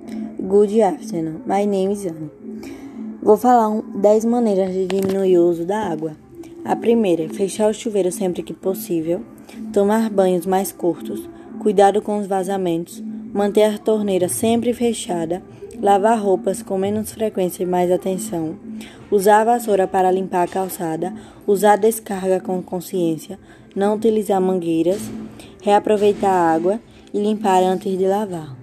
Good afternoon. My name is Anne. Vou falar 10 maneiras de diminuir o uso da água. A primeira é fechar o chuveiro sempre que possível, tomar banhos mais curtos, cuidado com os vazamentos, manter a torneira sempre fechada, lavar roupas com menos frequência e mais atenção, usar a vassoura para limpar a calçada, usar a descarga com consciência, não utilizar mangueiras, reaproveitar a água e limpar antes de lavar.